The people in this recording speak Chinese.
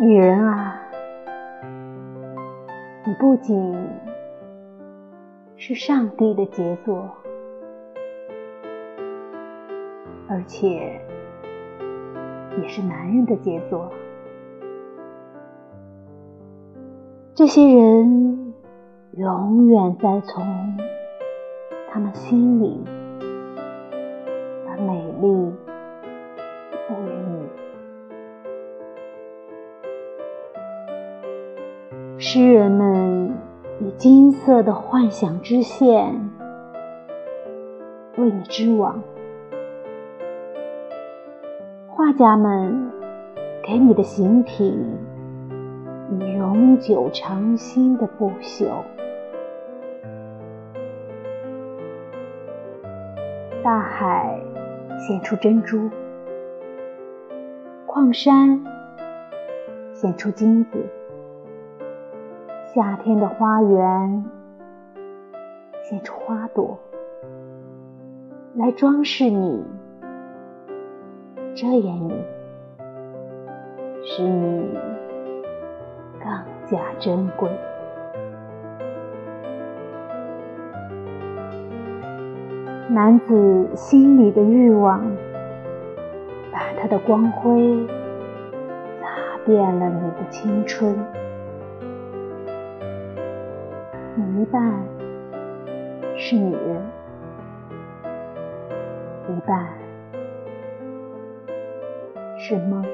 女人啊，你不仅是上帝的杰作，而且也是男人的杰作。这些人永远在从他们心里把美丽诗人们以金色的幻想之线为你织网，画家们给你的形体以永久长新的不朽。大海显出珍珠，矿山显出金子。夏天的花园献出花朵来装饰你，遮掩你，使你更加珍贵。男子心里的欲望，把他的光辉洒遍了你的青春。一半是女人，一半是梦。